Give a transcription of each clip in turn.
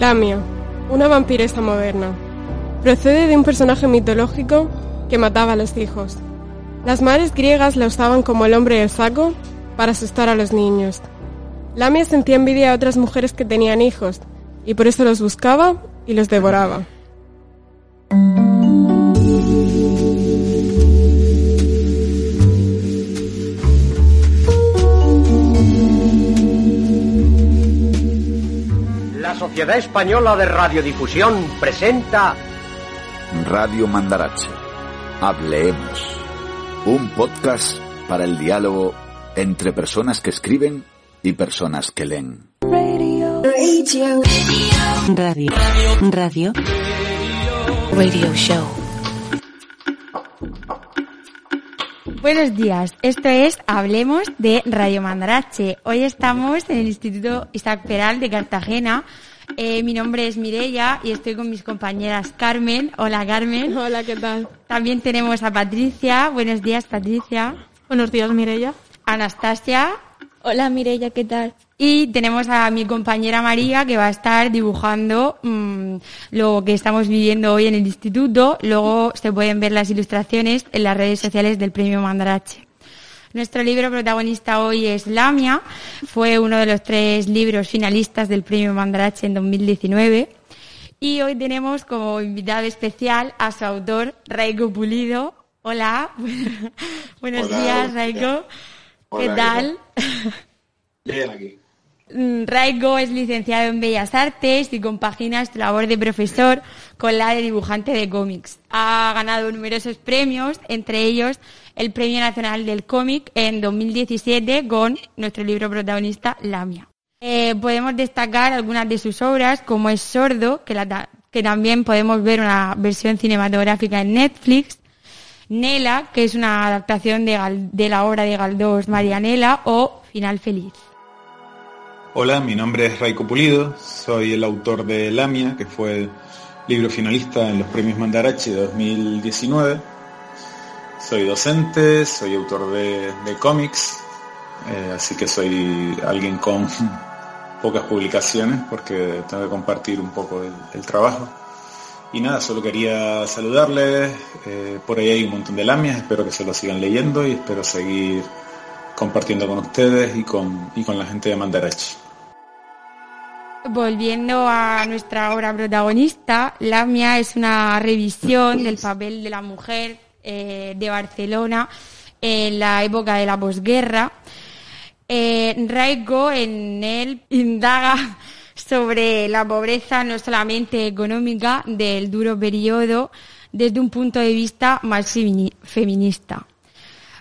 Lamia, una vampiresa moderna. Procede de un personaje mitológico que mataba a los hijos. Las madres griegas la usaban como el hombre del saco para asustar a los niños. Lamia sentía envidia a otras mujeres que tenían hijos y por eso los buscaba y los devoraba. Sociedad Española de Radiodifusión presenta Radio Mandarache. Hablemos. Un podcast para el diálogo entre personas que escriben y personas que leen. Radio. Radio. Radio. Radio Show. Buenos días, esto es Hablemos de Radio Mandarache. Hoy estamos en el Instituto Isaac Peral de Cartagena. Eh, mi nombre es Mireia y estoy con mis compañeras Carmen. Hola Carmen. Hola, ¿qué tal? También tenemos a Patricia. Buenos días Patricia. Buenos días, Mireia. Anastasia. Hola Mireia, ¿qué tal? Y tenemos a mi compañera María que va a estar dibujando mmm, lo que estamos viviendo hoy en el instituto. Luego se pueden ver las ilustraciones en las redes sociales del Premio Mandarache. Nuestro libro protagonista hoy es Lamia. Fue uno de los tres libros finalistas del Premio Mandarache en 2019. Y hoy tenemos como invitado especial a su autor, Raiko Pulido. Hola. Buenos Hola, días, Raiko. ¿Qué Hola, tal? Bien aquí. Mm, Raigo es licenciado en Bellas Artes y compagina su labor de profesor con la de dibujante de cómics. Ha ganado numerosos premios, entre ellos el Premio Nacional del Cómic en 2017 con nuestro libro protagonista Lamia. Eh, podemos destacar algunas de sus obras, como es Sordo, que, también podemos ver una versión cinematográfica en Netflix, Nela, que es una adaptación de, de la obra de Galdós Marianela, o Final Feliz. Hola, mi nombre es Raico Pulido, soy el autor de Lamia, que fue libro finalista en los premios Mandarache de 2019. Soy docente, soy autor de, de cómics, eh, así que soy alguien con pocas publicaciones porque tengo que compartir un poco el, el trabajo. Y nada, solo quería saludarles, eh, por ahí hay un montón de lamias, espero que se lo sigan leyendo y espero seguir compartiendo con ustedes y con, y con la gente de Mandarache. Volviendo a nuestra obra protagonista, Lamia es una revisión del papel de la mujer eh, de Barcelona en la época de la posguerra. Eh, Raico en él indaga sobre la pobreza no solamente económica del duro periodo desde un punto de vista más femini- feminista.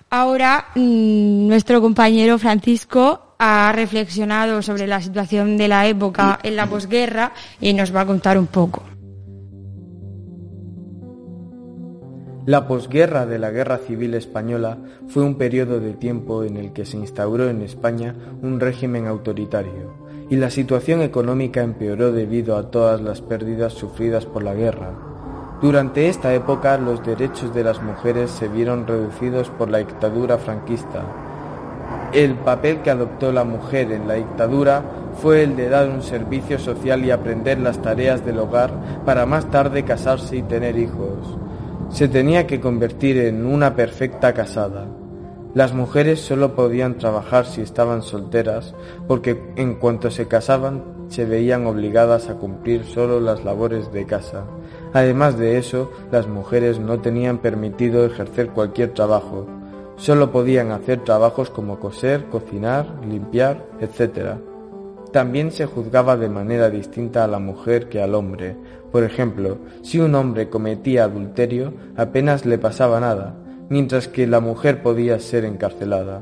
Ahora, mm, nuestro compañero Francisco ha reflexionado sobre la situación de la época en la posguerra y nos va a contar un poco. La posguerra de la Guerra Civil Española fue un periodo de tiempo en el que se instauró en España un régimen autoritario y la situación económica empeoró debido a todas las pérdidas sufridas por la guerra. Durante esta época los derechos de las mujeres se vieron reducidos por la dictadura franquista. El papel que adoptó la mujer en la dictadura fue el de dar un servicio social y aprender las tareas del hogar para más tarde casarse y tener hijos. Se tenía que convertir en una perfecta casada. Las mujeres solo podían trabajar si estaban solteras, porque en cuanto se casaban se veían obligadas a cumplir solo las labores de casa. Además de eso, las mujeres no tenían permitido ejercer cualquier trabajo. Solo podían hacer trabajos como coser, cocinar, limpiar, etc. También se juzgaba de manera distinta a la mujer que al hombre. Por ejemplo, si un hombre cometía adulterio, apenas le pasaba nada, mientras que la mujer podía ser encarcelada.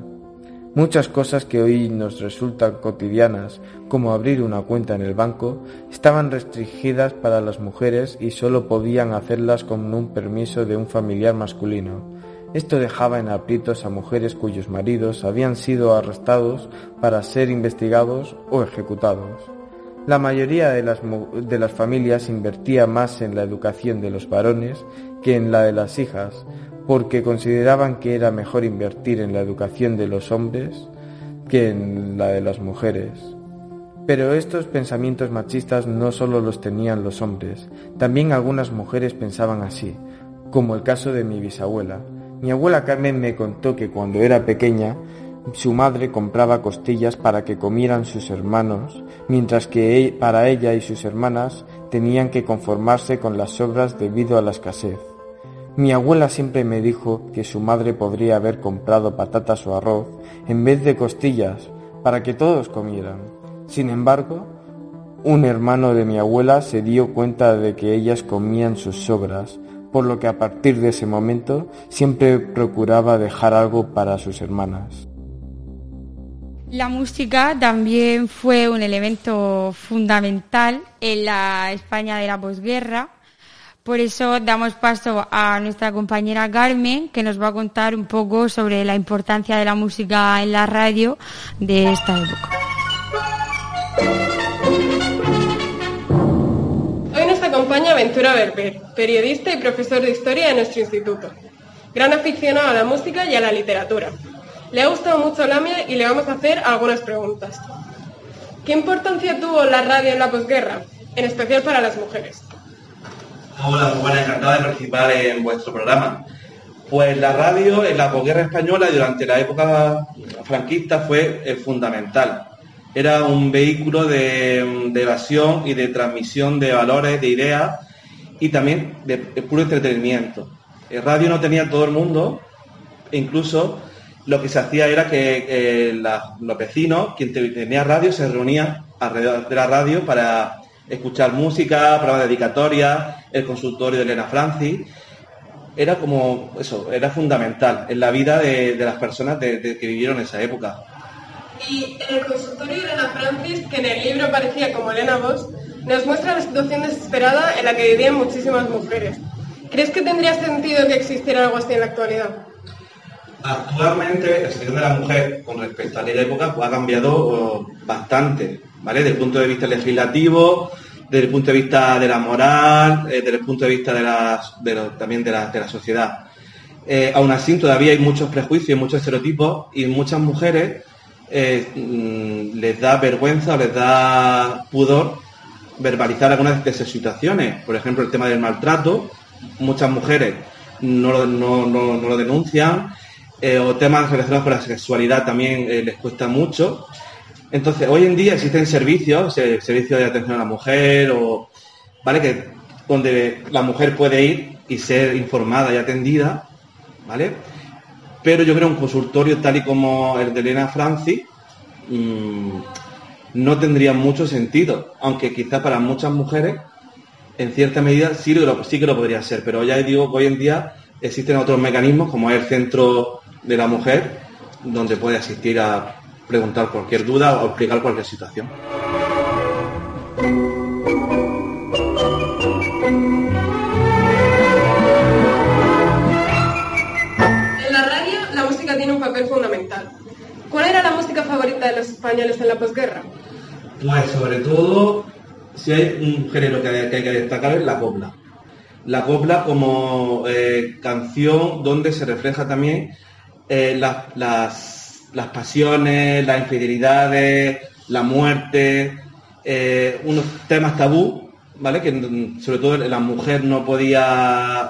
Muchas cosas que hoy nos resultan cotidianas, como abrir una cuenta en el banco, estaban restringidas para las mujeres y solo podían hacerlas con un permiso de un familiar masculino. Esto dejaba en aprietos a mujeres cuyos maridos habían sido arrestados para ser investigados o ejecutados. La mayoría de las, de las familias invertía más en la educación de los varones que en la de las hijas, porque consideraban que era mejor invertir en la educación de los hombres que en la de las mujeres. Pero estos pensamientos machistas no solo los tenían los hombres, también algunas mujeres pensaban así, como el caso de mi bisabuela. Mi abuela Carmen me contó que cuando era pequeña su madre compraba costillas para que comieran sus hermanos, mientras que e, para ella y sus hermanas tenían que conformarse con las sobras debido a la escasez. Mi abuela siempre me dijo que su madre podría haber comprado patatas o arroz en vez de costillas para que todos comieran. Sin embargo, un hermano de mi abuela se dio cuenta de que ellas comían sus sobras, por lo que a partir de ese momento siempre procuraba dejar algo para sus hermanas. La música también fue un elemento fundamental en la España de la posguerra. Por eso damos paso a nuestra compañera Carmen, que nos va a contar un poco sobre la importancia de la música en la radio de esta época. Acompaña Ventura Berber, periodista y profesor de historia de nuestro instituto. Gran aficionado a la música y a la literatura. Le ha gustado mucho Lamia y le vamos a hacer algunas preguntas. ¿Qué importancia tuvo la radio en la posguerra, en especial para las mujeres? Hola, muy buena, encantado de participar en vuestro programa. Pues la radio en la posguerra española durante la época franquista fue eh, fundamental. Era un vehículo de, evasión y de transmisión de valores, de ideas y también de, puro entretenimiento. El radio no tenía todo el mundo, e incluso lo que se hacía era que eh, los vecinos, quien tenía radio, se reunían alrededor de la radio para escuchar música, programas de dedicatoria, el consultorio de Elena Francis. Era como eso, era fundamental en la vida de, las personas que vivieron esa época. Y en el consultorio de Elena Francis, que en el libro aparecía como Elena Vos, nos muestra la situación desesperada en la que vivían muchísimas mujeres. ¿Crees que tendría sentido que existiera algo así en la actualidad? Actualmente la situación de la mujer con respecto a la época pues, ha cambiado oh, bastante, ¿vale? Desde el punto de vista legislativo, desde el punto de vista de la moral, eh, desde el punto de vista de, también de la, sociedad. Eh, aún así, todavía hay muchos prejuicios, muchos estereotipos y muchas mujeres eh, mm, les da vergüenza, les da pudor verbalizar algunas de esas situaciones. Por ejemplo, el tema del maltrato. Muchas mujeres no lo denuncian eh, o temas relacionados con la sexualidad también eh, les cuesta mucho. Entonces, hoy en día existen servicios, servicios de atención a la mujer, o, ¿vale? Que, donde la mujer puede ir y ser informada y atendida, ¿vale? Pero yo creo un consultorio tal y como el de Elena Francis mm, no tendría mucho sentido, aunque quizás para muchas mujeres, en cierta medida, sí, sí que lo podría ser, pero ya digo que hoy en día existen otros mecanismos, como el centro de la mujer, donde puede asistir a preguntar cualquier duda o explicar cualquier situación. Un papel fundamental. ¿Cuál era la música favorita de los españoles en la posguerra? Pues sobre todo, si hay un género que hay, que, destacar es la copla. La copla como eh, canción donde se refleja también eh, las, pasiones, las infidelidades, la muerte, eh, unos temas tabú, ¿vale? Que sobre todo la mujer no podía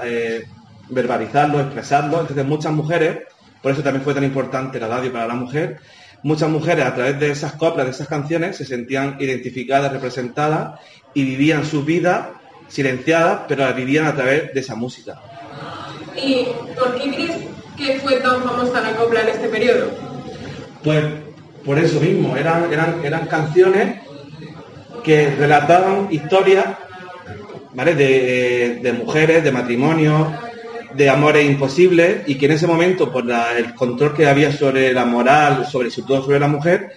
verbalizarlo, expresarlo. Entonces muchas mujeres, por eso también fue tan importante la radio para la mujer, muchas mujeres a través de esas coplas, de esas canciones, se sentían identificadas, representadas y vivían su vida silenciadas, pero la vivían a través de esa música. ¿Y por qué crees que fue tan famosa la copla en este periodo? Pues por eso mismo, eran, eran, eran canciones que relataban historias ¿vale? de, mujeres, de matrimonio, de amores imposibles y que en ese momento, por el control que había sobre la moral, sobre sobre todo sobre la mujer,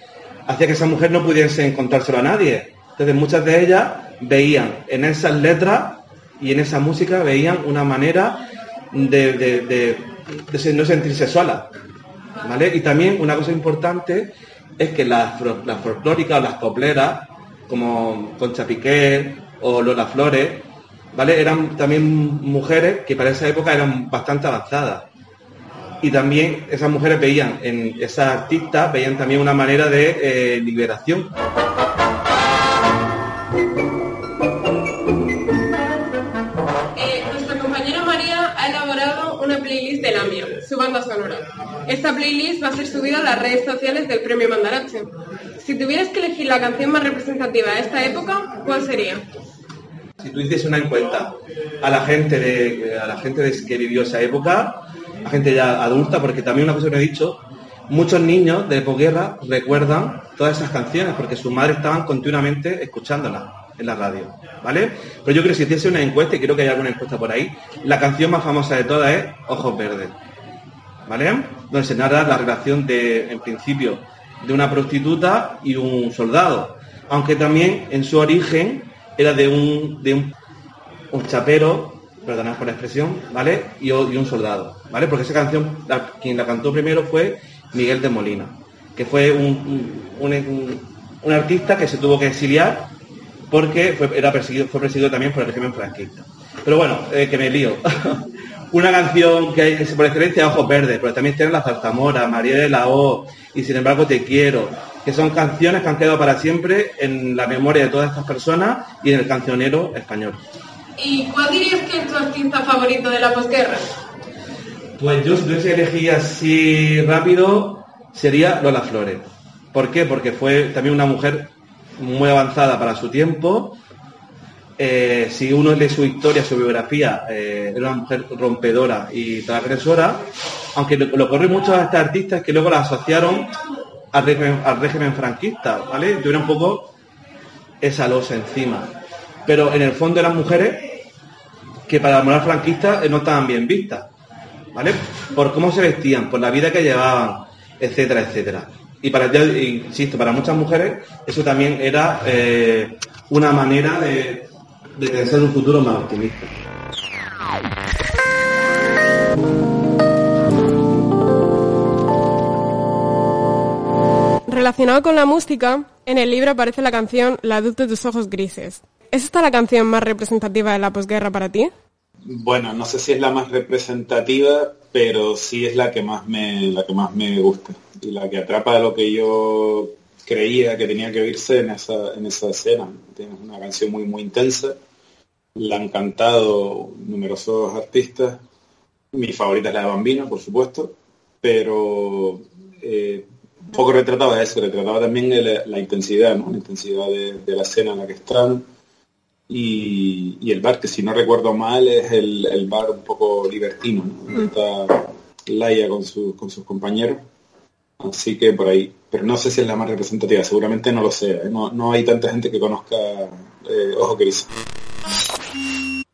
hacía que esa mujer no pudiese encontrárselo a nadie. Entonces muchas de ellas veían en esas letras y en esa música veían una manera de, no sentirse sola. ¿vale? Y también una cosa importante es que las, las folclóricas, las copleras, como Concha Piqué o Lola Flores, ¿vale? Eran también mujeres que para esa época eran bastante avanzadas. Y también esas mujeres veían en esas artistas, veían también una manera de eh, liberación. Eh, nuestra compañera María ha elaborado una playlist de Lamia, su banda sonora. Esta playlist va a ser subida a las redes sociales del Premio Mandarache. Si tuvieras que elegir la canción más representativa de esta época, ¿cuál sería? Si tú hicieses una encuesta a la gente de, a la gente que vivió esa época, a gente ya adulta, porque también una cosa que me he dicho, muchos niños de posguerra recuerdan todas esas canciones porque sus madres estaban continuamente escuchándolas en la radio, ¿vale? Pero yo creo que si hiciese una encuesta, y creo que hay alguna encuesta por ahí, la canción más famosa de todas es Ojos Verdes, ¿vale? Donde se narra la relación de, en principio, de una prostituta y un soldado, aunque también en su origen era de un, de un, chapero, perdonad por la expresión, ¿vale? Y, un soldado, ¿vale? Porque esa canción, quien la cantó primero fue Miguel de Molina, que fue un, un, artista que se tuvo que exiliar porque fue, era perseguido, fue también por el régimen franquista. Pero bueno, eh, que me lío. Una canción que hay por excelencia Ojos Verdes, pero también tiene La Zarzamora, María de la O, y sin embargo Te Quiero, que son canciones que han quedado para siempre en la memoria de todas estas personas y en el cancionero español. ¿Y cuál dirías que es tu artista favorito de la posguerra? Pues yo si tuviese que elegir así rápido sería Lola Flores. ¿Por qué? Porque fue también una mujer muy avanzada para su tiempo. Eh, si uno lee su historia, su biografía, eh, era una mujer rompedora y transgresora, aunque lo, que ocurre mucho a estas artistas es que luego la asociaron al régimen, franquista, ¿vale? Tuviera un poco esa losa encima. Pero en el fondo eran mujeres que para la moral franquista no estaban bien vistas, ¿vale? Por cómo se vestían, por la vida que llevaban, etcétera, etcétera. Y para, ya, insisto, para muchas mujeres eso también era eh, una manera de, de un futuro más optimista. Relacionado con la música, en el libro aparece la canción La luz de tus ojos grises. ¿Es esta la canción más representativa de la posguerra para ti? Bueno, no sé si es la más representativa, pero sí es la que más me, la que más me gusta y la que atrapa lo que yo creía que tenía que oírse en esa, en esa escena. Tiene una canción muy, muy intensa. La han cantado numerosos artistas. Mi favorita es la de Bambino, por supuesto, pero eh, un poco retrataba eso, retrataba también la, intensidad, ¿no? la intensidad de, la escena en la que están. Y, el bar, que si no recuerdo mal, es el, bar un poco libertino, ¿no? está Laia con, con sus compañeros. Así que por ahí. Pero no sé si es la más representativa, seguramente no lo sé. ¿eh? No, hay tanta gente que conozca eh, Ojo Gris.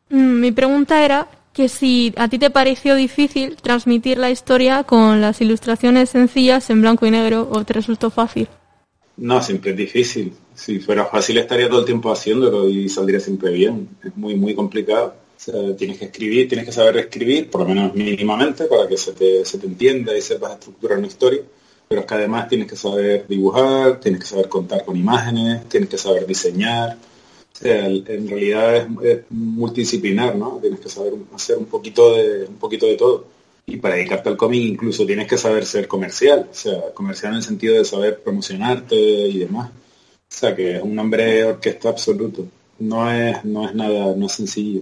Mm, mi pregunta era que si a ti te pareció difícil transmitir la historia con las ilustraciones sencillas en blanco y negro o te resultó fácil. No, siempre es difícil. Si fuera fácil estaría todo el tiempo haciéndolo y saldría siempre bien. Es muy, muy complicado. tienes que escribir, tienes que saber escribir, por lo menos mínimamente, para que se te, se te entienda y sepas estructurar una historia. Pero es que además tienes que saber dibujar, tienes que saber contar con imágenes, tienes que saber diseñar, en realidad es, multidisciplinar, ¿no? Tienes que saber hacer un poquito de un poquito de todo. Y para dedicarte al cómic incluso tienes que saber ser comercial, o sea, comercial en el sentido de saber promocionarte y demás. O sea, que es un nombre orquesta absoluto. No es, no es nada, no es sencillo.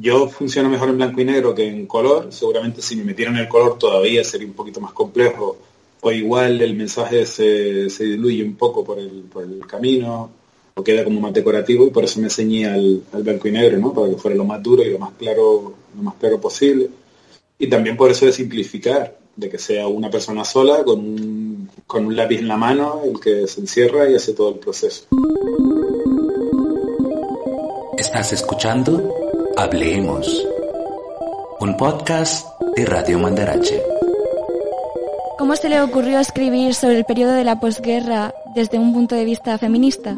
Yo funciono mejor en blanco y negro que en color. Seguramente si me metieran el color todavía sería un poquito más complejo. O igual el mensaje se, se diluye un poco por el, por el camino queda como más decorativo y por eso me enseñé al, blanco y negro, ¿no? Para que fuera lo más duro y lo más claro, lo más claro posible. Y también por eso de simplificar, de que sea una persona sola con un, con un lápiz en la mano, el que se encierra y hace todo el proceso. ¿Estás escuchando? Hablemos. un podcast de Radio Mandarache. ¿Cómo se le ocurrió escribir sobre el periodo de la posguerra desde un punto de vista feminista?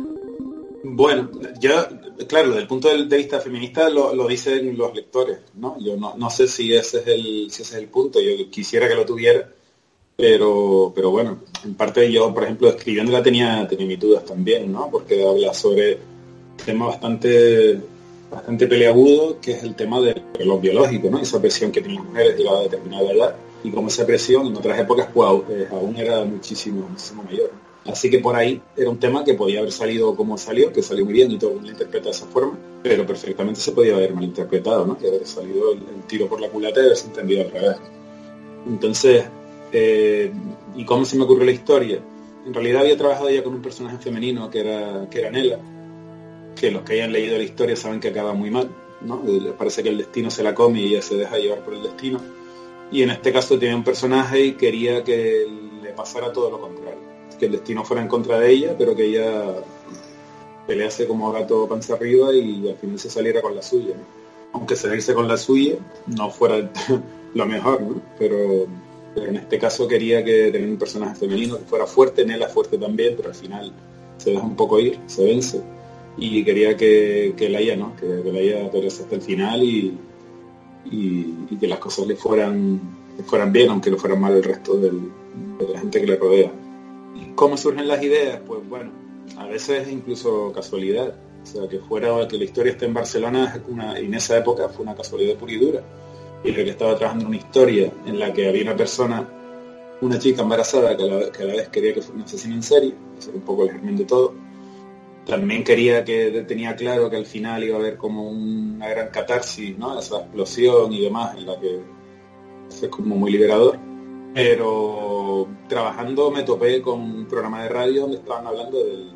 Bueno, yo, claro, desde el punto de vista feminista lo, dicen los lectores, ¿no? Yo no, sé si ese, es el, si ese es el punto, yo quisiera que lo tuviera, pero, pero bueno, en parte yo, por ejemplo, escribiéndola tenía, tenía mis dudas también, ¿no? Porque habla sobre temas bastante bastante peleagudo, que es el tema de los biológicos, ¿no? Esa presión que tienen las mujeres llegada a determinada edad y como esa presión en otras épocas pues, aún era muchísimo, muchísimo mayor. Así que por ahí era un tema que podía haber salido como salió, que salió muy bien y todo lo interpreta de esa forma, pero perfectamente se podía haber malinterpretado, ¿no? Que haber salido el, tiro por la culata y haberse entendido al revés. Entonces, eh, ¿y cómo se me ocurrió la historia? En realidad había trabajado ya con un personaje femenino que era, que era Nela, que los que hayan leído la historia saben que acaba muy mal, ¿no? Parece que el destino se la come y ella se deja llevar por el destino. Y en este caso tenía un personaje y quería que le pasara todo lo contrario, que el destino fuera en contra de ella, pero que ella pelease como gato panza arriba y al final se saliera con la suya. Aunque salirse con la suya no fuera lo mejor, ¿no? pero, en este caso quería que tener un personaje femenino que fuera fuerte, Nela fuerte también, pero al final se deja un poco ir, se vence y quería que, que Laia, ¿no? Que, que Laia hasta el final y, que las cosas le fueran, fueran bien, aunque lo fueran mal el resto de la gente que le rodea. ¿Cómo surgen las ideas? Pues bueno, a veces incluso casualidad. O sea, que fuera que la historia esté en Barcelona en esa época fue una casualidad pura y dura. Y que estaba trabajando una historia en la que había una persona, una chica embarazada que a la, que a la vez quería que fuera un asesino en serie, eso era un poco el germen de todo también quería que tenía claro que al final iba a haber como una gran catarsis, ¿no? Esa explosión y demás, en la que es como muy liberador. Pero trabajando me topé con un programa de radio donde estaban hablando del,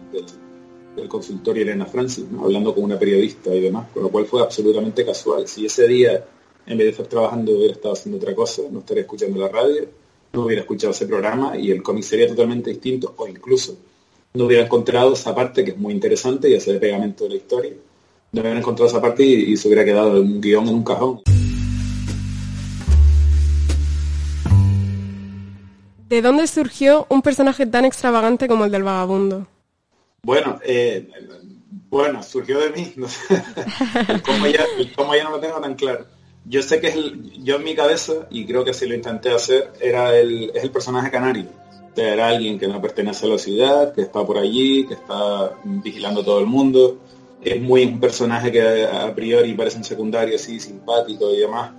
del, consultorio Elena Francis, hablando con una periodista y demás, con lo cual fue absolutamente casual. Si ese día, en vez de estar trabajando, hubiera estado haciendo otra cosa, no estaría escuchando la radio, no hubiera escuchado ese programa y el cómic sería totalmente distinto, o incluso no hubiera encontrado esa parte que es muy interesante y hacer el pegamento de la historia. No hubiera encontrado esa parte y, se hubiera quedado un guion en un cajón. ¿De dónde surgió un personaje tan extravagante como el del vagabundo? Bueno, eh, bueno, surgió de mí. No sé. el, cómo ya, no lo tengo tan claro. Yo sé que es el, yo en mi cabeza, y creo que así lo intenté hacer, era el, es el personaje canario era alguien que no pertenece a la ciudad, que está por allí, que está vigilando todo el mundo. Es muy un personaje que a priori parece un secundario así, simpático y demás,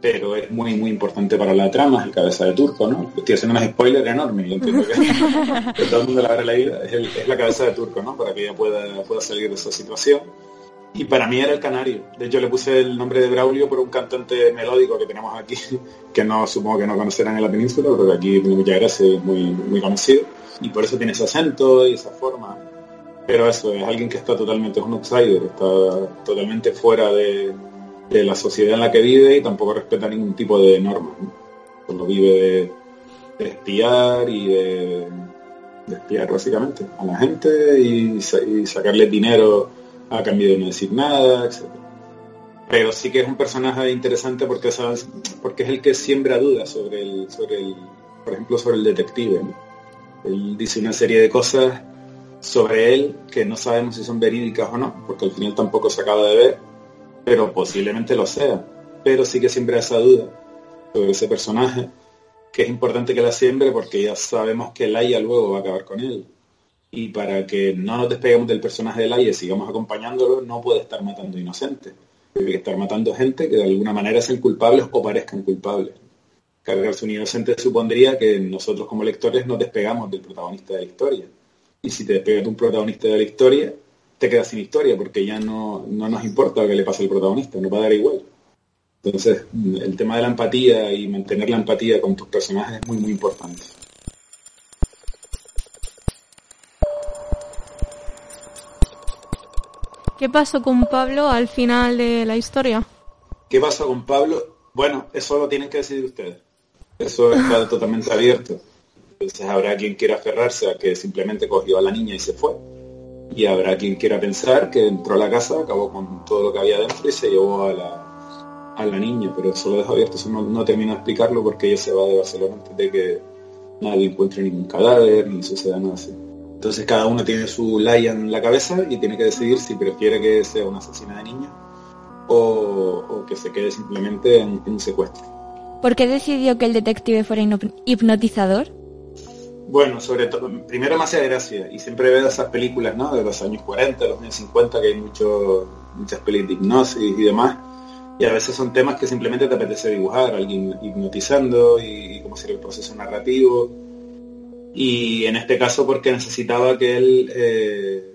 pero es muy, muy importante para la trama, es el cabeza de turco, ¿no? Estoy haciendo unos spoilers enormes, yo entiendo que, todo el mundo la habrá leído, es, es, la cabeza de turco, ¿no? Para que ella pueda, pueda salir de esa situación y para mí era el canario. De hecho, le puse el nombre de Braulio por un cantante melódico que tenemos aquí, que no supongo que no conocerán en la península, porque aquí tiene mucha gracia y es muy, muy conocido. Y por eso tiene ese acento y esa forma. Pero eso, es alguien que está totalmente, es un outsider, está totalmente fuera de, la sociedad en la que vive y tampoco respeta ningún tipo de normas. Cuando vive de, espiar y de, espiar básicamente a la gente y, sacarle dinero a cambio de no decir nada, etc. Pero sí que es un personaje interesante porque es el que siembra dudas sobre el, sobre el, por ejemplo, sobre el detective. Él dice una serie de cosas sobre él que no sabemos si son verídicas o no, porque al final tampoco se acaba de ver, pero posiblemente lo sea. Pero sí que siembra esa duda sobre ese personaje, que es importante que la siembre porque ya sabemos que Laia luego va a acabar con él y para que no nos despeguemos del personaje de Laia y sigamos acompañándolo, no puede estar matando inocentes. Tiene que estar matando gente que de alguna manera sean culpables o parezcan culpables. Cargarse un inocente supondría que nosotros como lectores nos despegamos del protagonista de la historia. Y si te despegas de un protagonista de la historia, te quedas sin historia, porque ya no, no nos importa lo que le pasa al protagonista, no va a dar igual. Entonces, el tema de la empatía y mantener la empatía con tus personajes es muy, muy importante. ¿Qué pasó con Pablo al final de la historia? ¿Qué pasó con Pablo? Bueno, eso lo tienen que decidir ustedes. Eso está totalmente abierto. Entonces habrá quien quiera aferrarse a que simplemente cogió a la niña y se fue. Y habrá quien quiera pensar que entró a la casa, acabó con todo lo que había dentro y se llevó a la, a la niña, pero eso lo dejo abierto, eso no, no termino de explicarlo porque ella se va de Barcelona antes de que nadie encuentre ningún cadáver ni suceda nada así. Entonces cada uno tiene su Laia en la cabeza y tiene que decidir si prefiere que sea una asesina de niños o, que se quede simplemente en, en un secuestro. ¿Por qué decidió que el detective fuera hipno- hipnotizador? Bueno, sobre todo, primero me hace gracia y siempre veo esas películas, ¿no? De los años 40, los años 50, que hay mucho, muchas pelis de hipnosis y demás. Y a veces son temas que simplemente te apetece dibujar, alguien hipnotizando y, cómo sería el proceso narrativo. Y en este caso porque necesitaba que él eh,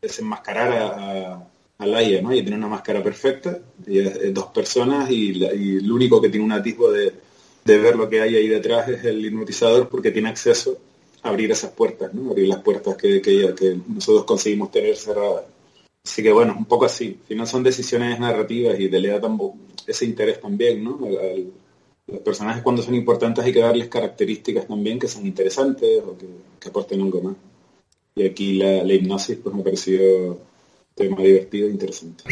desenmascarara a, a Laia, ¿no? Ella tiene una máscara perfecta, ella es, es dos personas y el único que tiene un atisbo de, de ver lo que hay ahí detrás es el hipnotizador porque tiene acceso a abrir esas puertas, ¿no? Abrir las puertas que, que, nosotros conseguimos tener cerradas. Así que bueno, un poco así. Al final son decisiones narrativas y le da ese interés también, ¿no? Los personajes cuando son importantes hay que darles características también que sean interesantes o que, que aporten algo más. Y aquí la, la hipnosis pues me pareció tema divertido e interesante.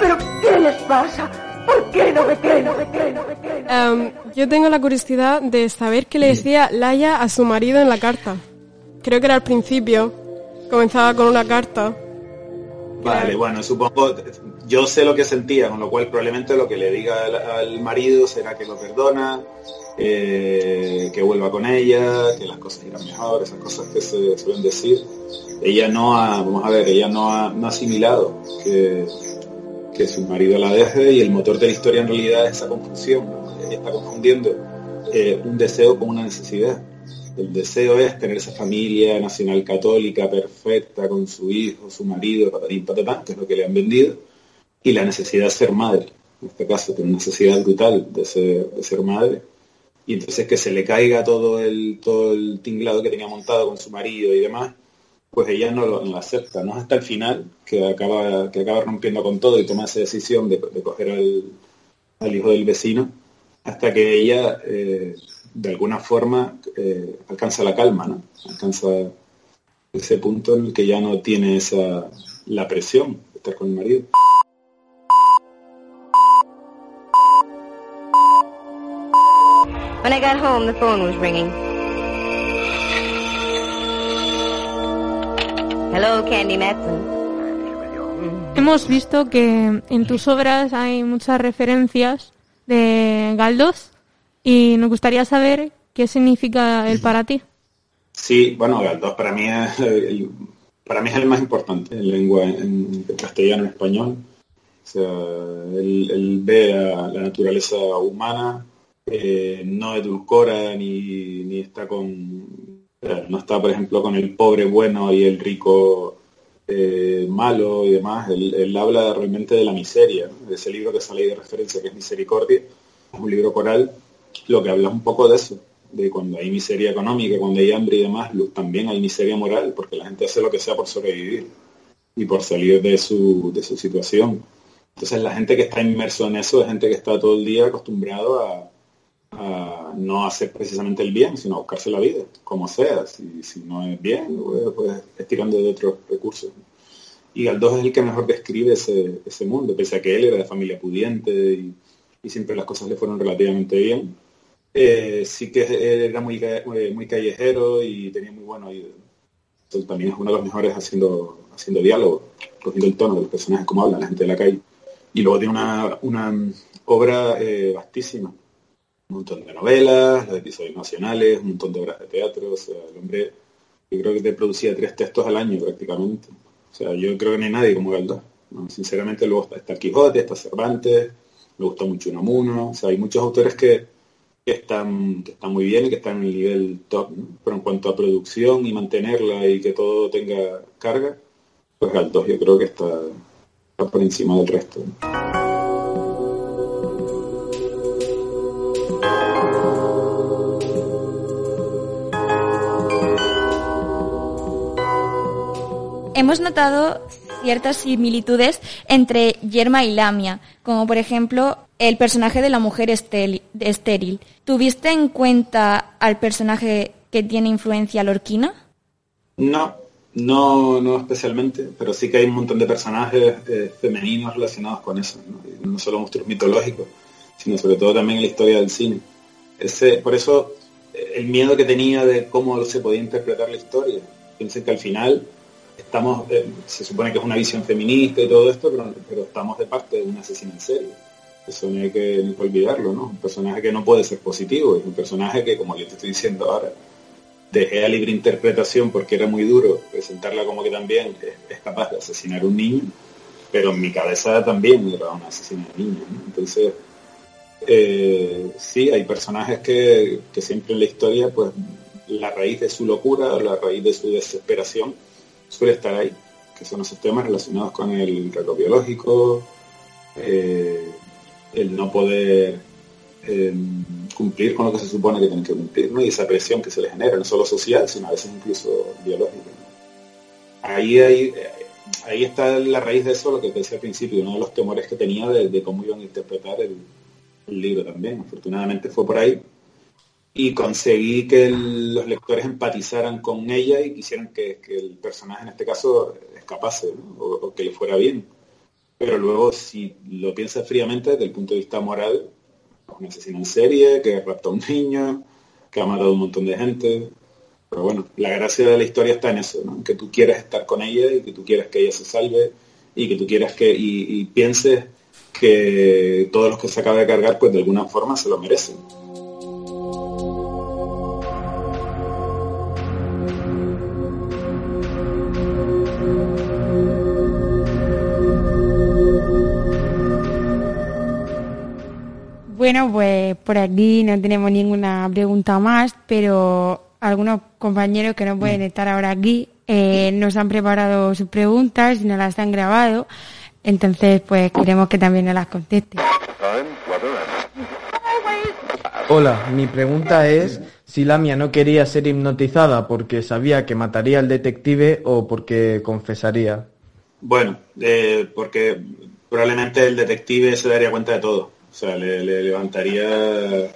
¿Pero qué les pasa? ¿Por qué no me creen? No me creen, no me creen. Em, yo tengo la curiosidad de saber qué le decía Laia a su marido en la carta. Creo que era al principio. Comenzaba con una carta. Vale, bueno, supongo, yo sé lo que sentía, con lo cual probablemente lo que le diga al, al marido será que lo perdona, eh, que vuelva con ella, que las cosas irán mejor, esas cosas que se suelen decir. Ella no ha, vamos a ver, ella no ha, asimilado que, que su marido la deje y el motor de la historia en realidad es esa confusión. Ella está confundiendo eh, un deseo con una necesidad. El deseo es tener esa familia nacional católica perfecta con su hijo, su marido, patatín, patatán, que es lo que le han vendido, y la necesidad de ser madre. En este caso, tiene una necesidad brutal de ser, de ser madre. Y entonces que se le caiga todo el, todo el tinglado que tenía montado con su marido y demás, pues ella no lo, acepta. No es hasta el final que acaba, que acaba rompiendo con todo y toma esa decisión de, de coger al, al hijo del vecino, hasta que ella eh, de alguna forma eh, alcanza la calma, ¿no? Alcanza ese punto en el que ya no tiene esa la presión de estar con el marido. When I got home, the phone was ringing. Hello, Candy Matson. Hemos visto que en tus obras hay muchas referencias de Galdós y nos gustaría saber qué significa él para ti. Sí, bueno, Galdós para mí es el, para mí es el más importante en lengua en, en castellano en español. O sea, él, él ve a la naturaleza humana, eh, no edulcora ni, ni está con no está por ejemplo con el pobre bueno y el rico eh, malo y demás, él, habla realmente de la miseria, ¿no? de ese libro que sale de referencia que es Misericordia, es un libro coral, lo que habla un poco de eso, de cuando hay miseria económica, cuando hay hambre y demás, también hay miseria moral, porque la gente hace lo que sea por sobrevivir y por salir de su, de su situación. Entonces la gente que está inmerso en eso es gente que está todo el día acostumbrado a, a no hacer precisamente el bien, sino buscarse la vida, como sea. Si, no es bien, pues, pues estirando de otros recursos. Y Galdós es el que mejor describe ese, mundo, pese a que él era de familia pudiente y, siempre las cosas le fueron relativamente bien. Eh, sí que él era muy, muy callejero y tenía muy buen oído. También es uno de los mejores haciendo, haciendo diálogo, cogiendo el tono de los personajes, como hablan la gente de la calle. Y luego tiene una, una obra eh, vastísima un montón de novelas, los episodios nacionales, un montón de obras de teatro, o sea, el hombre yo creo que te producía tres textos al año prácticamente. O sea, yo creo que no hay nadie como Galdós. Sinceramente luego está, Quijote, está Cervantes, me gusta mucho Unamuno, o sea, hay muchos autores que, están, que están muy bien y que están en el nivel top, pero en cuanto a producción y mantenerla y que todo tenga carga, pues Galdós yo creo que está, por encima del resto. Hemos notado ciertas similitudes entre Yerma y Lamia, como por ejemplo el personaje de la mujer estéril. ¿Tuviste en cuenta al personaje que tiene influencia lorquina? No, no, no especialmente, pero sí que hay un montón de personajes eh, femeninos relacionados con eso, ¿no? solo monstruos mitológicos, sino sobre todo también en la historia del cine. Ese, por eso el miedo que tenía de cómo se podía interpretar la historia. Pensé que al final estamos, eh, se supone que es una visión feminista y todo esto, pero, estamos de parte de un asesino en serie. Eso no hay que, olvidarlo, ¿no? Un personaje que no puede ser positivo, es un personaje que, como yo te estoy diciendo ahora, dejé a libre interpretación porque era muy duro presentarla como que también es, capaz de asesinar a un niño, pero en mi cabeza también era una asesina de niños. Entonces, eh, sí, hay personajes que, siempre en la historia, pues la raíz de su locura, la raíz de su desesperación, suele estar ahí, que son esos temas relacionados con el reto biológico, eh, el no poder eh, cumplir con lo que se supone que tienen que cumplir, y esa presión que se les genera, no solo social, sino a veces incluso biológica. Ahí, hay, ahí está la raíz de eso, lo que te decía al principio, uno de los temores que tenía de cómo iban a interpretar el libro también. Afortunadamente fue por ahí. Y conseguí que los lectores empatizaran con ella y quisieran que, el personaje en este caso escapase o, que le fuera bien. Pero luego, si lo piensas fríamente desde el punto de vista moral, un asesino en serie, que rapta a un niño, que ha matado a un montón de gente. Pero bueno, la gracia de la historia está en eso, que tú quieras estar con ella y que tú quieras que ella se salve y que tú quieras que, y pienses que todos los que se acaba de cargar, pues de alguna forma se lo merecen. Bueno, pues por aquí no tenemos ninguna pregunta más, pero algunos compañeros que no pueden estar ahora aquí eh, nos han preparado sus preguntas y nos las han grabado. Entonces, pues queremos que también nos las conteste. Hola, mi pregunta es si Lamia no quería ser hipnotizada porque sabía que mataría al detective o porque confesaría. Bueno, eh, porque probablemente el detective se daría cuenta de todo. O sea, le, levantaría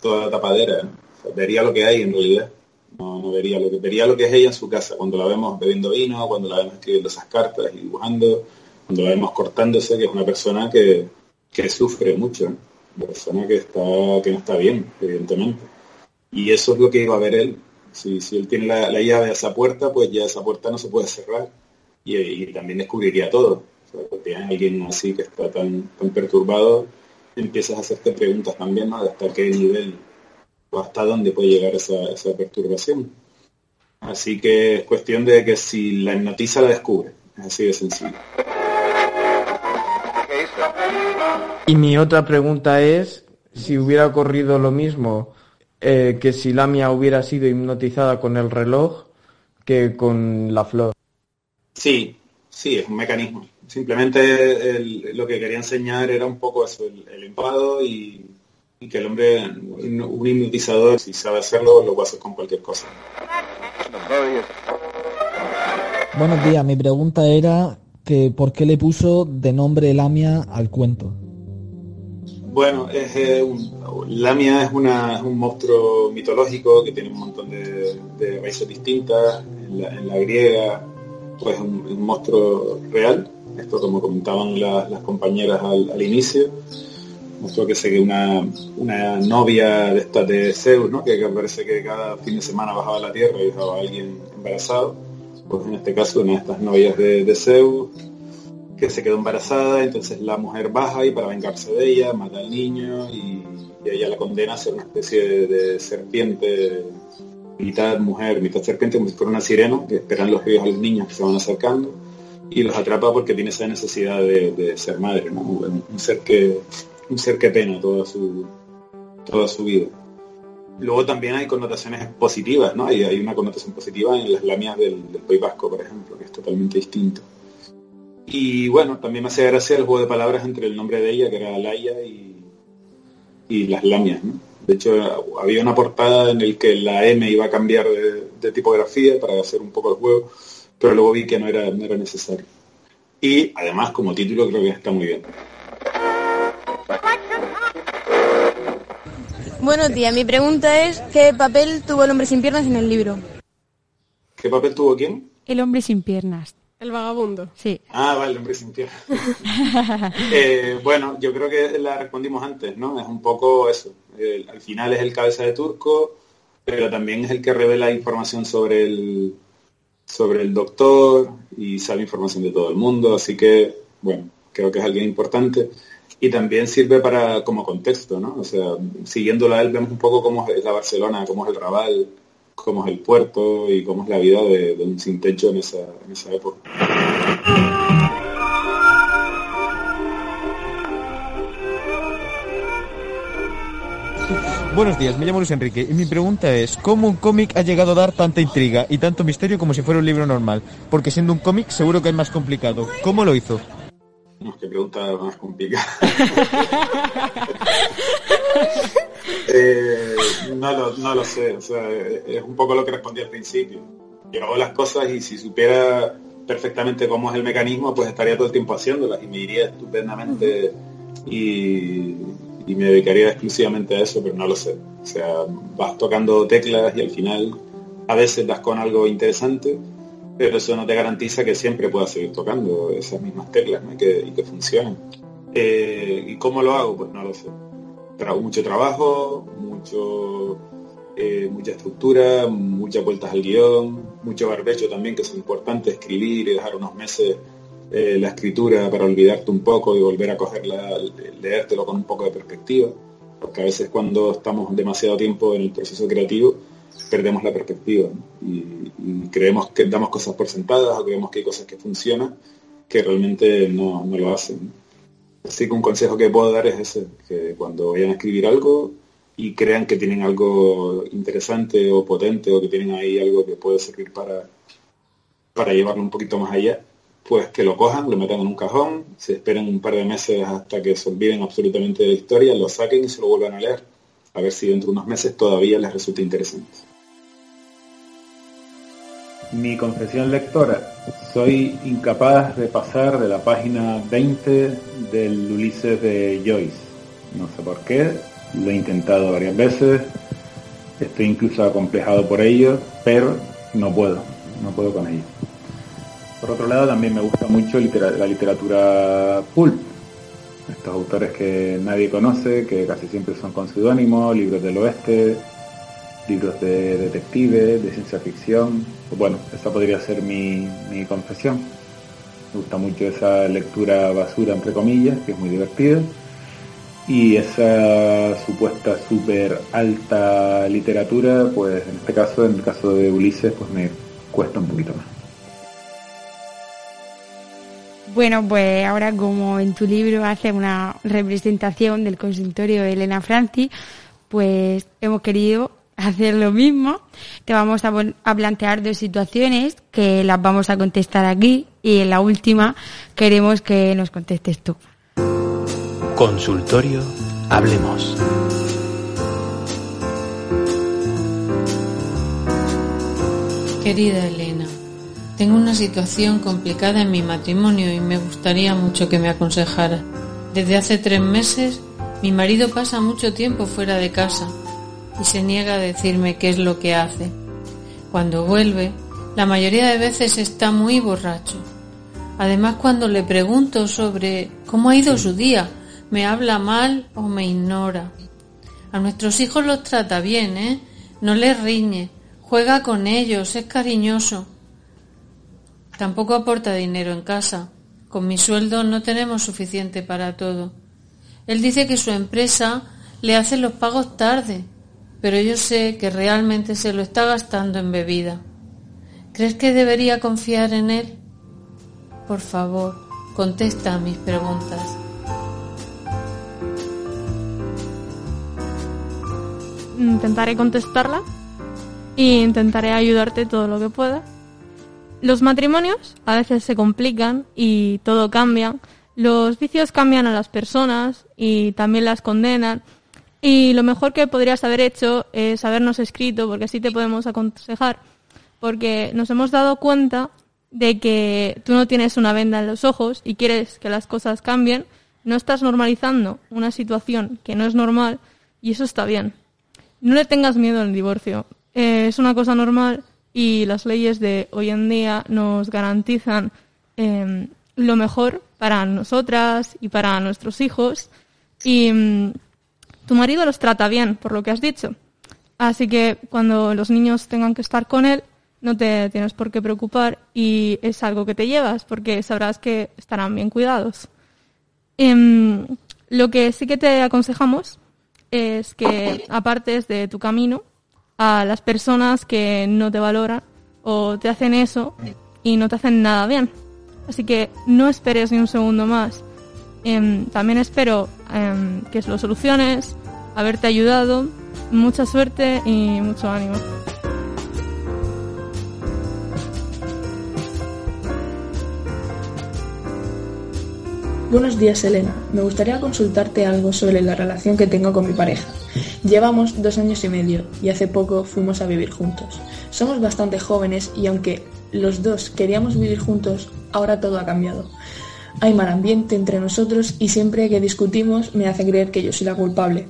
toda la tapadera. vería lo que hay en realidad. No, no, vería lo que vería lo que es ella en su casa, cuando la vemos bebiendo vino, cuando la vemos escribiendo esas cartas y dibujando, cuando la vemos cortándose, que es una persona que, sufre mucho, una persona que, está, que no está bien, evidentemente. Y eso es lo que iba a ver él. Si, si él tiene la, llave a esa puerta, pues ya esa puerta no se puede cerrar. Y, también descubriría todo. O sea, tienes alguien así que está tan, tan perturbado, empiezas a hacerte preguntas también, ¿no? Hasta qué nivel o hasta dónde puede llegar esa, esa perturbación. Así que es cuestión de que si la hipnotiza la descubre. Es así de sencillo. Y mi otra pregunta es si hubiera ocurrido lo mismo eh, que si Lamia hubiera sido hipnotizada con el reloj que con la flor. Sí, sí, es un mecanismo. Simplemente lo que quería enseñar era un poco eso, el, empado y, que el hombre, un, hipnotizador, si sabe hacerlo, lo puede hacer con cualquier cosa. Buenos días, mi pregunta era que por qué le puso de nombre Lamia al cuento. Bueno, es, eh, Lamia es, un monstruo mitológico que tiene un montón de, raíces distintas. En la, griega, pues es un, monstruo real. Esto como comentaban las compañeras al, inicio. Un monstruo que sigue una, una novia de esta de Zeus, ¿no? que, parece que cada fin de semana bajaba a la tierra y dejaba a alguien embarazado. Pues en este caso una de estas novias de Zeus que se quedó embarazada, entonces la mujer baja y para vengarse de ella mata al niño y, ella la condena a ser una especie de, serpiente, mitad mujer, mitad serpiente, como si fuera una sirena, que esperan los a los niños que se van acercando y los atrapa porque tiene esa necesidad de, ser madre, un, ser que un ser que pena toda su toda su vida. Luego también hay connotaciones positivas, ¿no? Hay, hay una connotación positiva en las lamias del, del Vasco, por ejemplo, que es totalmente distinto. Y bueno, también me hace gracia el juego de palabras entre el nombre de ella, que era Laia, y, y las lamias. De hecho, había una portada en el que la M iba a cambiar de, tipografía para hacer un poco el juego, pero luego vi que no era, no era necesario. y además como título creo que está muy bien. Buenos días, mi pregunta es ¿qué papel tuvo el hombre sin piernas en el libro? ¿Qué papel tuvo quién? El hombre sin piernas. El vagabundo. Sí. Ah, vale, hombre sin piernas. Eh, bueno, yo creo que la respondimos antes, ¿no? Es un poco eso. El- al final es el cabeza de turco, pero también es el que revela información sobre el sobre el doctor y sabe información de todo el mundo, así que, bueno, creo que es alguien importante. Y también sirve para como contexto, ¿no? O sea, siguiéndolo a él vemos un poco cómo es la Barcelona, cómo es el Raval, cómo es el puerto y cómo es la vida de, de un sin techo en esa, en esa época. Buenos días, me llamo Luis Enrique y mi pregunta es, ¿cómo un cómic ha llegado a dar tanta intriga y tanto misterio como si fuera un libro normal? Porque siendo un cómic seguro que es más complicado. ¿Cómo lo hizo? No, qué pregunta más complicada. Eh, no, lo, no lo sé, o sea, eh, es un poco lo que respondí al principio. Yo hago las cosas y si supiera perfectamente cómo es el mecanismo, pues estaría todo el tiempo haciéndolas y me iría estupendamente y, y me dedicaría exclusivamente a eso, pero no lo sé. O sea, vas tocando teclas y al final a veces das con algo interesante, pero eso no te garantiza que siempre puedas seguir tocando esas mismas teclas ¿no? y, que, y que funcionen. Eh, ¿Y cómo lo hago? Pues no lo sé. Tra- mucho trabajo, mucho, eh, mucha estructura, muchas vueltas al guion, mucho barbecho también, que es importante, escribir y dejar unos meses eh, la escritura para olvidarte un poco y volver a cogerla, leértelo con un poco de perspectiva, porque a veces cuando estamos demasiado tiempo en el proceso creativo perdemos la perspectiva y creemos que damos cosas por sentadas o creemos que hay cosas que funcionan que realmente no, no lo hacen. Así que un consejo que puedo dar es ese, que cuando vayan a escribir algo y crean que tienen algo interesante o potente o que tienen ahí algo que puede servir para, para llevarlo un poquito más allá, pues que lo cojan, lo metan en un cajón, se esperen un par de meses hasta que se olviden absolutamente de la historia, lo saquen y se lo vuelvan a leer, a ver si dentro de unos meses todavía les resulta interesante. Mi confesión lectora. Soy incapaz de pasar de la página 20 del Ulises de Joyce. No sé por qué. Lo he intentado varias veces. Estoy incluso acomplejado por ello, pero no puedo. No puedo con ello. Por otro lado, también me gusta mucho la literatura pulp. Estos autores que nadie conoce, que casi siempre son con seudónimo, libros del oeste, libros de detectives, de ciencia ficción. Bueno, esa podría ser mi, confesión. Me gusta mucho esa lectura basura, entre comillas, que es muy divertida. Y esa supuesta súper alta literatura, pues en este caso, en el caso de Ulises, pues me cuesta un poquito más. Bueno, pues ahora como en tu libro hace una representación del consultorio de Elena Franci, pues hemos querido hacer lo mismo. Te vamos a, plantear dos situaciones que las vamos a contestar aquí y en la última queremos que nos contestes tú. Consultorio Hablemos. Querida Elena, tengo una situación complicada en mi matrimonio y me gustaría mucho que me aconsejara. Desde hace tres meses mi marido pasa mucho tiempo fuera de casa y se niega a decirme qué es lo que hace. Cuando vuelve, la mayoría de veces está muy borracho. Además, cuando le pregunto sobre cómo ha ido su día, me habla mal o me ignora. A nuestros hijos los trata bien, ¿eh? No les riñe, juega con ellos, es cariñoso. Tampoco aporta dinero en casa. Con mi sueldo no tenemos suficiente para todo. Él dice que su empresa le hace los pagos tarde, pero yo sé que realmente se lo está gastando en bebida. ¿Crees que debería confiar en él? Por favor, contesta a mis preguntas. Intentaré contestarla e intentaré ayudarte todo lo que pueda. Los matrimonios a veces se complican y todo cambia. Los vicios cambian a las personas y también las condenan. Y lo mejor que podrías haber hecho es habernos escrito, porque así te podemos aconsejar. Porque nos hemos dado cuenta de que tú no tienes una venda en los ojos y quieres que las cosas cambien, no estás normalizando una situación que no es normal y eso está bien. No le tengas miedo al divorcio. Eh, es una cosa normal y las leyes de hoy en día nos garantizan em, lo mejor para nosotras y para nuestros hijos y mm, tu marido los trata bien, por lo que has dicho. Así que cuando los niños tengan que estar con él, no te tienes por qué preocupar y es algo que te llevas porque sabrás que estarán bien cuidados. Em, lo que sí que te aconsejamos es que apartes de tu camino a las personas que no te valoran o te hacen eso y no te hacen nada bien. Así que no esperes ni un segundo más. Em, también espero em, que lo soluciones, haberte ayudado. Mucha suerte y mucho ánimo. Buenos días, Elena. Me gustaría consultarte algo sobre la relación que tengo con mi pareja. Llevamos dos años y medio y hace poco fuimos a vivir juntos. Somos bastante jóvenes y aunque los dos queríamos vivir juntos, ahora todo ha cambiado. Hay mal ambiente entre nosotros y siempre que discutimos me hace creer que yo soy la culpable.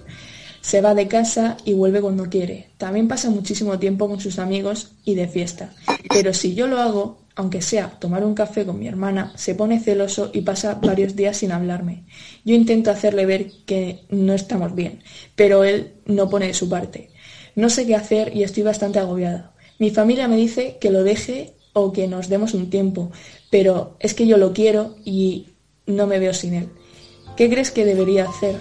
Se va de casa y vuelve cuando quiere. También pasa muchísimo tiempo con sus amigos y de fiesta. Pero si yo lo hago, aunque sea tomar un café con mi hermana, se pone celoso y pasa varios días sin hablarme. Yo intento hacerle ver que no estamos bien, pero él no pone de su parte. No sé qué hacer y estoy bastante agobiada. Mi familia me dice que lo deje o que nos demos un tiempo, pero es que yo lo quiero y no me veo sin él. ¿Qué crees que debería hacer?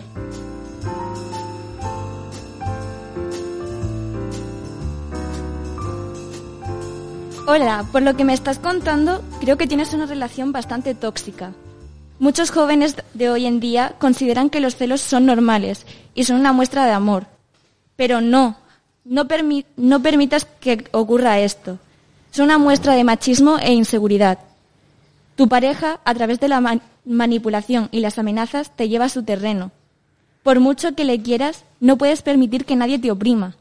Hola, por lo que me estás contando, creo que tienes una relación bastante tóxica. Muchos jóvenes de hoy en día consideran que los celos son normales y son una muestra de amor. Pero no, no, permitas que ocurra esto. Es una muestra de machismo e inseguridad. Tu pareja, a través de la manipulación y las amenazas, te lleva a su terreno. Por mucho que le quieras, no puedes permitir que nadie te oprima.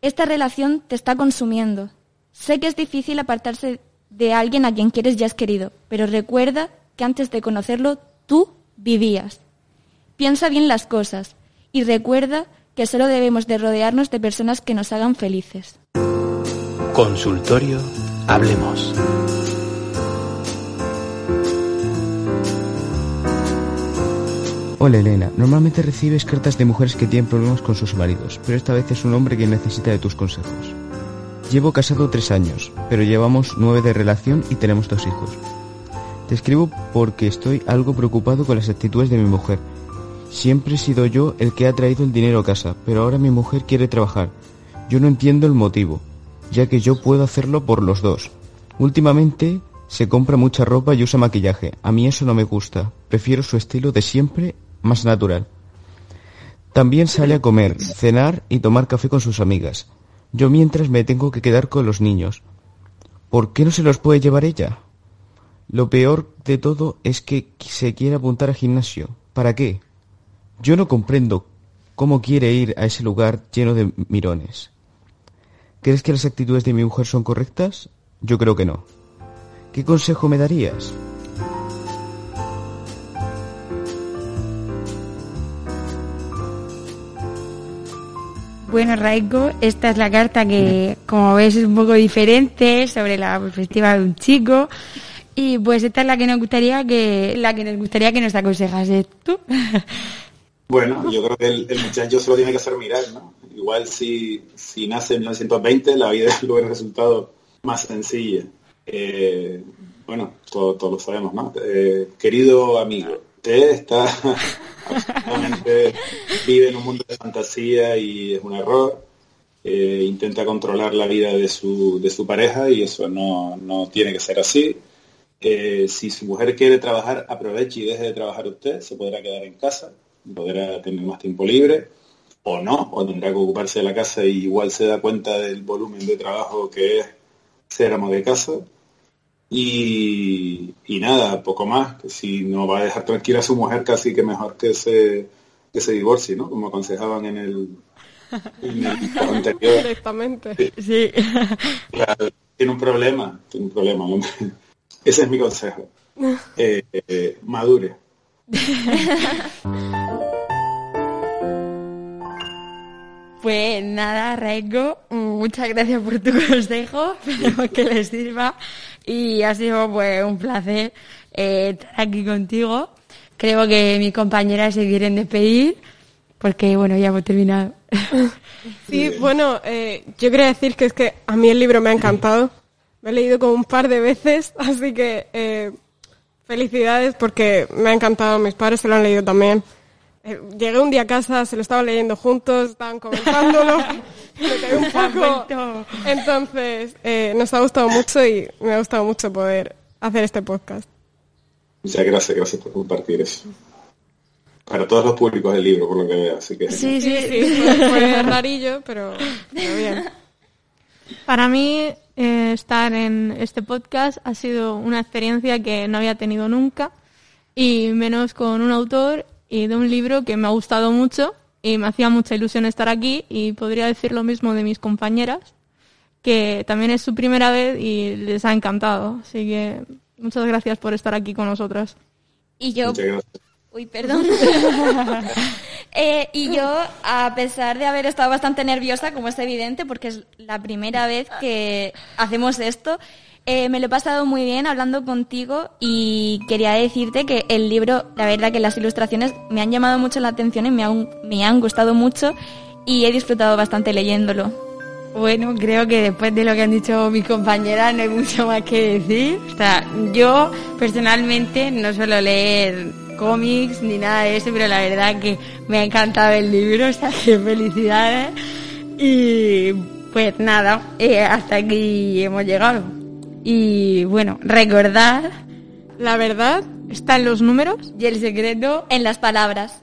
Esta relación te está consumiendo, Sé que es difícil apartarse de alguien a quien quieres y has querido, pero recuerda que antes de conocerlo tú vivías. Piensa bien las cosas y recuerda que solo debemos de rodearnos de personas que nos hagan felices. Consultorio, hablemos. Hola Elena, normalmente recibes cartas de mujeres que tienen problemas con sus maridos, pero esta vez es un hombre que necesita de tus consejos. Llevo casado tres años, pero llevamos nueve de relación y tenemos dos hijos. Te escribo porque estoy algo preocupado con las actitudes de mi mujer. Siempre he sido yo el que ha traído el dinero a casa, pero ahora mi mujer quiere trabajar. Yo no entiendo el motivo, ya que yo puedo hacerlo por los dos. Últimamente se compra mucha ropa y usa maquillaje. A mí eso no me gusta. Prefiero su estilo de siempre, más natural. También sale a comer, cenar y tomar café con sus amigas. Yo mientras me tengo que quedar con los niños. ¿Por qué no se los puede llevar ella? Lo peor de todo es que se quiere apuntar al gimnasio. ¿Para qué? Yo no comprendo cómo quiere ir a ese lugar lleno de mirones. ¿Crees que las actitudes de mi mujer son correctas? Yo creo que no. ¿Qué consejo me darías? Bueno, Raiko, esta es la carta que, como ves, es un poco diferente sobre la perspectiva de un chico. Y pues esta es la que nos gustaría que, la que nos gustaría que nos aconsejases tú. Bueno, yo creo que el, muchacho se lo tiene que hacer mirar, ¿no? Igual si, si nace en 1920, la vida hubiera resultado más sencilla. Eh, bueno, todos lo sabemos, ¿no? Eh, querido amigo, usted está absolutamente vive en un mundo de fantasía y es un error. Eh, intenta controlar la vida de su, de su pareja y eso no, tiene que ser así. Si su mujer quiere trabajar, aproveche y deje de trabajar usted, se podrá quedar en casa, podrá tener más tiempo libre, o no, o tendrá que ocuparse de la casa y igual se da cuenta del volumen de trabajo que es ser amo de casa. Y, nada, poco más, que si no va a dejar tranquila a su mujer, casi que mejor que se, que se divorcie, ¿no? Como aconsejaban en el, anterior. Directamente. Sí. tiene un problema, tiene un problema, hombre. Ese es mi consejo. Eh, eh, madure. Pues nada, Raiko, muchas gracias por tu consejo, espero que les sirva y ha sido pues un placer eh, estar aquí contigo. Creo que mis compañeras se quieren despedir porque bueno, ya hemos terminado. Sí, bueno, eh, yo quería decir que es que a mí el libro me ha encantado. Me he leído como un par de veces, así que eh, felicidades porque me ha encantado. Mis padres se lo han leído también. Eh, llegué un día a casa, se lo estaban leyendo juntos, estaban comentándolo, me quedé un poco. Entonces, eh, nos ha gustado mucho y me ha gustado mucho poder hacer este podcast. Muchas gracias, gracias por compartir eso. Para todos los públicos del libro, por lo que veo, así que... Sí, sí, sí, fue, fue rarillo, pero, pero bien. Para mí, eh, estar en este podcast ha sido una experiencia que no había tenido nunca y menos con un autor y de un libro que me ha gustado mucho y me hacía mucha ilusión estar aquí y podría decir lo mismo de mis compañeras, que también es su primera vez y les ha encantado. Así que muchas gracias por estar aquí con nosotras. Y yo... Uy, perdón. Eh, y yo, a pesar de haber estado bastante nerviosa, como es evidente, porque es la primera vez que hacemos esto, eh, me lo he pasado muy bien hablando contigo y quería decirte que el libro, la verdad que las ilustraciones me han llamado mucho la atención y me han, me han gustado mucho y he disfrutado bastante leyéndolo. Bueno, creo que después de lo que han dicho mis compañeras no hay mucho más que decir. O sea, yo personalmente no suelo leer cómics ni nada de eso, pero la verdad que me ha encantado el libro, o sea, que felicidades. Y pues nada, eh, hasta aquí hemos llegado. Y bueno, recordad, La verdad está en los números y el secreto En las palabras.